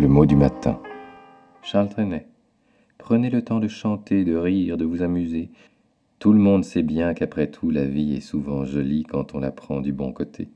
Le mot du matin. Charles Trenet. Prenez le temps de chanter, de rire, de vous amuser. Tout le monde sait bien qu'après tout, la vie est souvent jolie quand on la prend du bon côté.